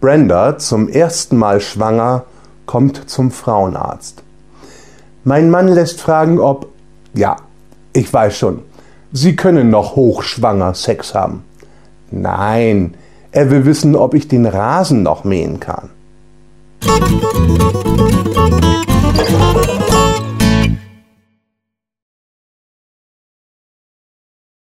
Brenda, zum ersten Mal schwanger, kommt zum Frauenarzt. Mein Mann lässt fragen, ob... Ja, ich weiß schon. Sie können noch hochschwanger Sex haben. Nein, er will wissen, ob ich den Rasen noch mähen kann.